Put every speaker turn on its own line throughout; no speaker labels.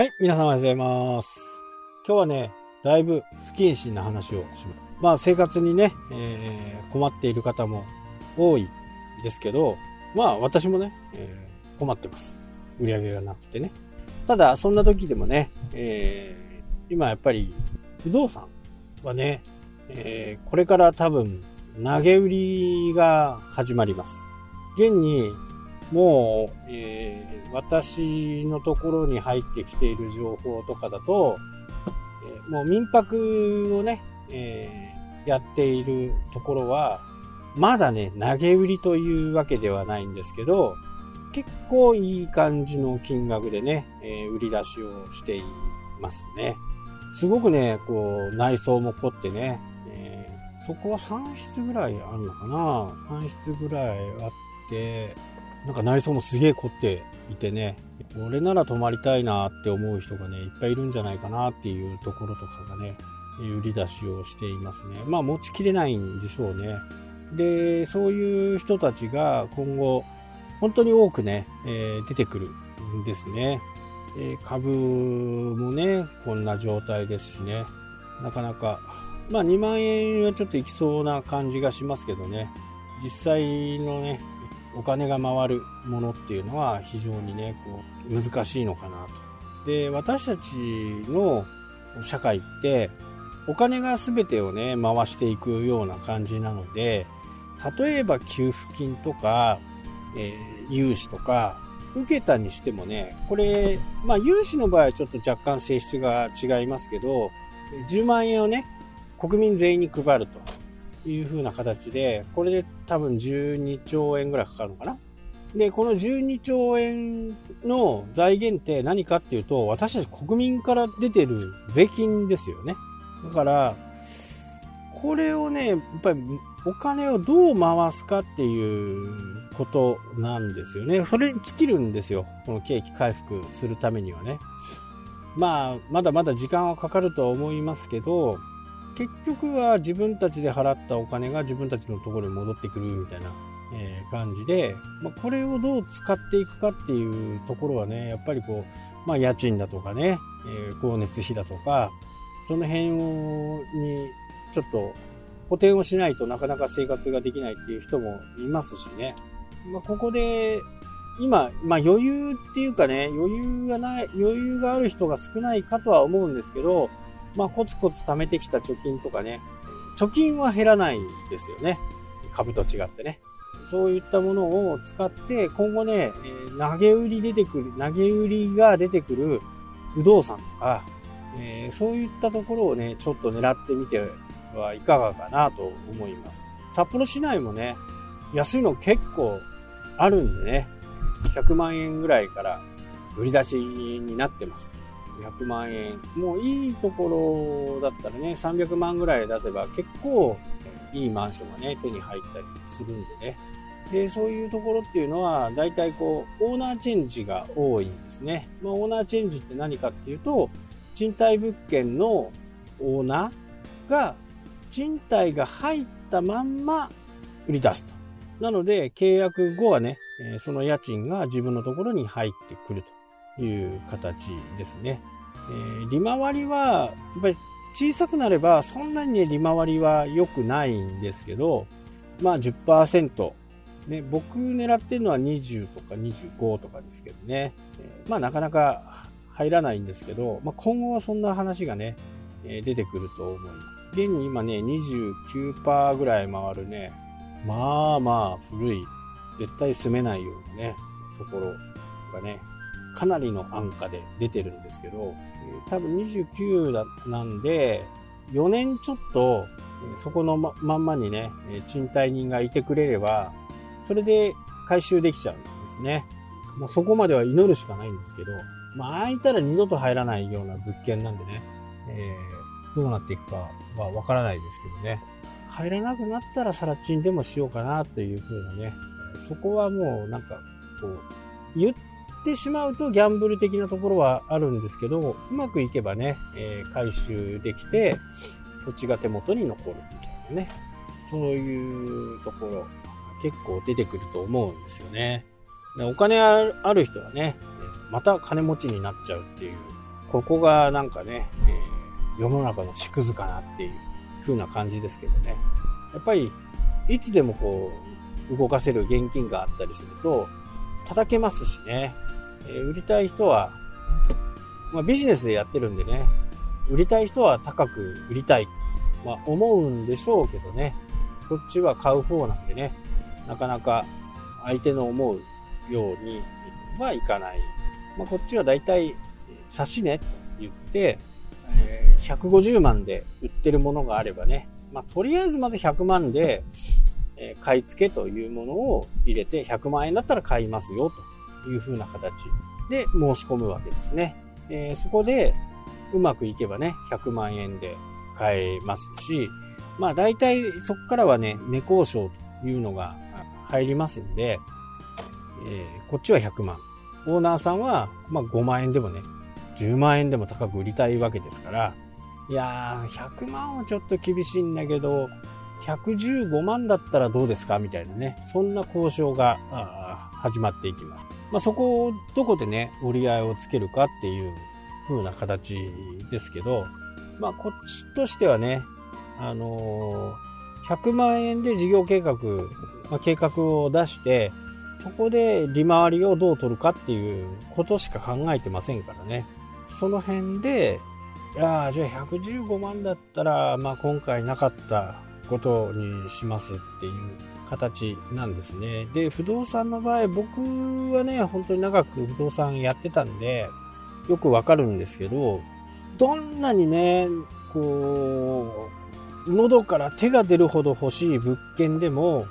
はい、皆さんおはようございます。今日はね、だいぶ不謹慎な話をします。まあ生活にね、えー困っている方も多いですけど、まあ私もね、えー困ってます。売り上げがなくてね。ただ、そんな時でもね、えー今やっぱり不動産はね、えこれから多分投げ売りが始まります。現にもう、えー私のところに入ってきている情報とかだと、えーもう民泊をね、えーやっているところは、まだね、投げ売りというわけではないんですけど、結構いい感じの金額でね、え売り出しをしていますね。すごくね、こう、内装も凝ってね、えそこは3室ぐらいあるのかな ?3 室ぐらいあって、なんか内装もすげえ凝っていてね、これなら泊まりたいなって思う人がね、いっぱいいるんじゃないかなっていうところとかがね、売り出しをしていますね。まあ持ちきれないんでしょうね。で、そういう人たちが今後、本当に多くね、えー出てくるんですね。えー株もね、こんな状態ですしね、なかなか、まあ2万円はちょっといきそうな感じがしますけどね、実際のね、お金が回るものっていうのは非常にね、こう、難しいのかなと。で、私たちの社会って、お金が全てをね、回していくような感じなので、例えば給付金とか、えー融資とか、受けたにしてもね、これ、まあ融資の場合はちょっと若干性質が違いますけど、10万円をね、国民全員に配るという風な形で、これで多分12兆円ぐらいかかるのかな。で、この12兆円の財源って何かっていうと、私たち国民から出てる税金ですよね。だから、これをね、やっぱりお金をどう回すかっていうことなんですよね。それに尽きるんですよ。この景気回復するためにはね。まあ、まだまだ時間はかかるとは思いますけど、結局は自分たちで払ったお金が自分たちのところに戻ってくるみたいな、え感じで、まあ、これをどう使っていくかっていうところはね、やっぱりこう、まあ家賃だとかね、え光熱費だとか、その辺をにちょっと補填をしないとなかなか生活ができないっていう人もいますしね。まあ、ここで、今、まあ余裕っていうかね、余裕がない、余裕がある人が少ないかとは思うんですけど、まあコツコツ貯めてきた貯金とかね、貯金は減らないですよね。株と違ってね。そういったものを使って、今後ね、投げ売り出てくる、投げ売りが出てくる不動産とか、えーそういったところをね、ちょっと狙ってみてはいかがかなと思います。札幌市内もね、安いの結構あるんでね、100万円ぐらいから売り出しになってます。100万円。もういいところだったらね、300万ぐらい出せば結構いいマンションがね、手に入ったりするんでね。で、そういうところっていうのは、大体こう、オーナーチェンジが多いんですね。まあ、オーナーチェンジって何かっていうと、賃貸物件のオーナーが、賃貸が入ったまんま売り出すと。なので、契約後はね、その家賃が自分のところに入ってくるという形ですね。えー利回りは、やっぱり小さくなれば、そんなにね、利回りは良くないんですけど、まあ10%、ね、僕狙ってるのは20とか25とかですけどね。えーまあなかなか入らないんですけど、まあ今後はそんな話がね、えー出てくると思います。現に今ね、29%ぐらい回るね、まあまあ古い、絶対住めないようなね、ところがね、かなりの安価で出てるんですけど、多分29なんで、4年ちょっと、そこのままんまにね、賃貸人がいてくれれば、それで回収できちゃうんですね。まあ、そこまでは祈るしかないんですけど、まあ、開いたら二度と入らないような物件なんでね、えーどうなっていくかはわからないですけどね。入らなくなったらサラチンでもしようかなというふうなね、そこはもうなんか、こう、言っってしまうとギャンブル的なところはあるんですけど、うまくいけばね、えー回収できて、土地が手元に残るみたいなね。そういうところ、結構出てくると思うんですよね。でお金ある人はね、また金持ちになっちゃうっていうここがなんかね、えー、世の中の縮図かなっていう風な感じですけどね。やっぱり、いつでもこう、動かせる現金があったりすると、叩けますしね。えー、売りたい人は、まあ、ビジネスでやってるんでね、売りたい人は高く売りたい。まあ、思うんでしょうけどね。こっちは買う方なんでね、なかなか相手の思うようにはいかない。まあ、こっちはだいたい差し値と言って、え、150万で売ってるものがあればね、まあ、とりあえずまず100万で、え、買い付けというものを入れて100万円だったら買いますよという風な形で申し込むわけですね。えー、そこでうまくいけばね、100万円で買えますし、まあ大体そこからはね、値交渉というのが入りますんで、えー、こっちは100万。オーナーさんは、まあ5万円でもね、10万円でも高く売りたいわけですから、いやー、100万はちょっと厳しいんだけど、115万だったらどうですか？みたいなね、そんな交渉が始まっていきます。まあ、そこをどこでね、折り合いをつけるかっていう風な形ですけど、まあ、こっちとしてはね、あのー、100万円で事業計画、まあ、計画を出して、そこで利回りをどう取るかっていうことしか考えてませんからね。その辺で、いやじゃあ115万だったら、まあ、今回なかったことにしますっていう形なんですね。で、不動産の場合、僕はね、本当に長く不動産やってたんで、よくわかるんですけど、どんなにね、こう、喉から手が出るほど欲しい物件でも、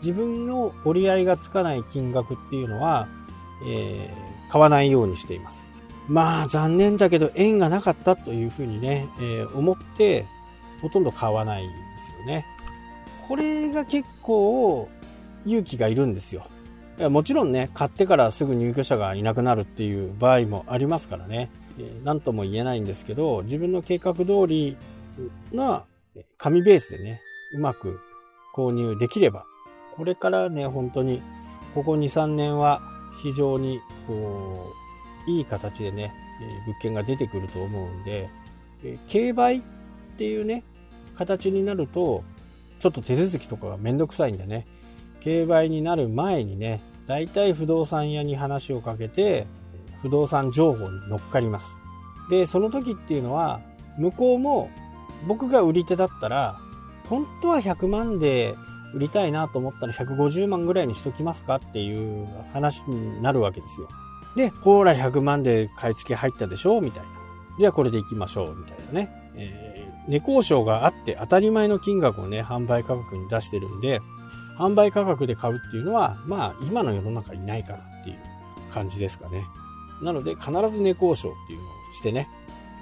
自分の折り合いがつかない金額っていうのは、えー、買わないようにしています。まあ残念だけど縁がなかったというふうにね、えー、思ってほとんど買わないよね。これが結構勇気がいるんですよ。もちろんね、買ってからすぐ入居者がいなくなるっていう場合もありますからね、何とも言えないんですけど、自分の計画通りな紙ベースでね、うまく購入できれば、これからね、本当に、ここ2、3年は非常に、こう、いい形でね、物件が出てくると思うんで、競売っていうね、形になると、ちょっと手続きとかがめんどくさいんでね、競売になる前にね、大体不動産屋に話をかけて、不動産情報に乗っかります。で、その時っていうのは、向こうも僕が売り手だったら、本当は100万で売りたいなと思ったら150万ぐらいにしときますかっていう話になるわけですよ。で、ほら100万で買い付け入ったでしょみたいな。じゃあこれで行きましょうみたいなね。えー、値交渉があって当たり前の金額をね、販売価格に出してるんで、販売価格で買うっていうのは、まあ今の世の中にないかなっていう感じですかね。なので必ず値交渉っていうのをしてね、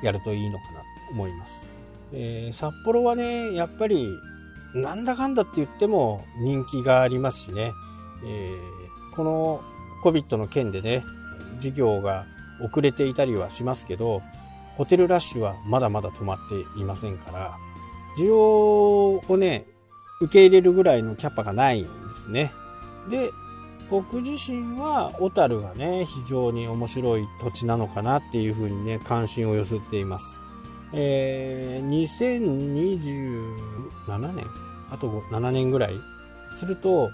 やるといいのかなと思います。えー、札幌はね、やっぱりなんだかんだって言っても人気がありますしね、えー、この COVID の件でね、事業が遅れていたりはしますけど、ホテルラッシュはまだまだ止まっていませんから、需要をね、受け入れるぐらいのキャパがないんですね。で、僕自身は小樽がね、非常に面白い土地なのかなっていうふうにね、関心を寄せています。えー、2027年あと7年ぐらいすると、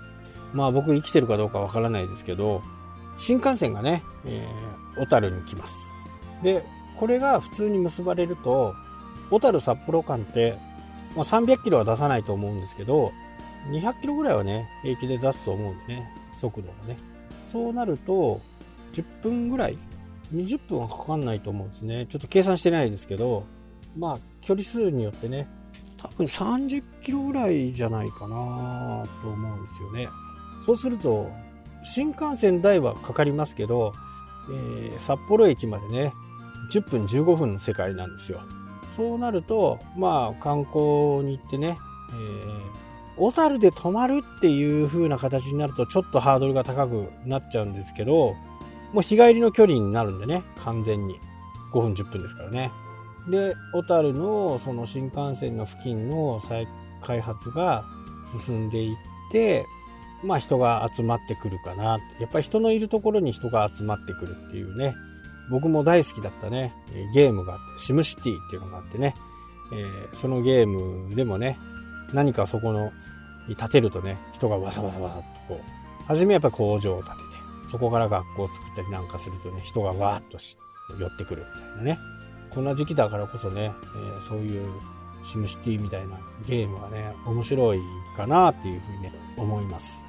まあ僕生きてるかどうかわからないですけど、新幹線がね、えー、小樽に来ます。で、これが普通に結ばれると、小樽札幌間って、まあ、300キロは出さないと思うんですけど、200キロぐらいはね、平気で出すと思うんでね、速度がね。そうなると、10分ぐらい ?20 分はかかんないと思うんですね。ちょっと計算してないですけど、まあ、距離数によってね、多分30キロぐらいじゃないかなと思うんですよね。そうすると、新幹線代はかかりますけど、えー、札幌駅までね、10分15分の世界なんですよ。そうなると、まあ観光に行ってね、えー、小樽で泊まるっていう風な形になるとちょっとハードルが高くなっちゃうんですけど、もう日帰りの距離になるんでね、完全に。5分10分ですからね。で、小樽のその新幹線の付近の再開発が進んでいって、まあ人が集まってくるかな。やっぱり人のいるところに人が集まってくるっていうね、僕も大好きだったね、ゲームがあって、シムシティっていうのがあってね、えー、そのゲームでもね、何かそこの、に建てるとね、人がわさわさわさっとこう、初めやっぱ工場を建てて、そこから学校を作ったりなんかするとね、人がわーっとし寄ってくるみたいなね。こんな時期だからこそね、えー、そういうシムシティみたいなゲームはね、面白いかなっていうふうにね、思います。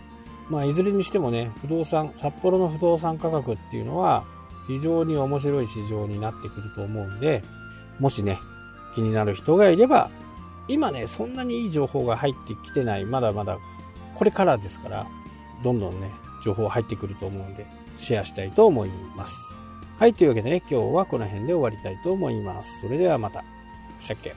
まあ、いずれにしてもね、不動産、札幌の不動産価格っていうのは、非常に面白い市場になってくると思うんで、もしね、気になる人がいれば、今ね、そんなにいい情報が入ってきてない、まだまだこれからですから、どんどんね、情報入ってくると思うんで、シェアしたいと思います。はい、というわけでね、今日はこの辺で終わりたいと思います。それではまた。したっけ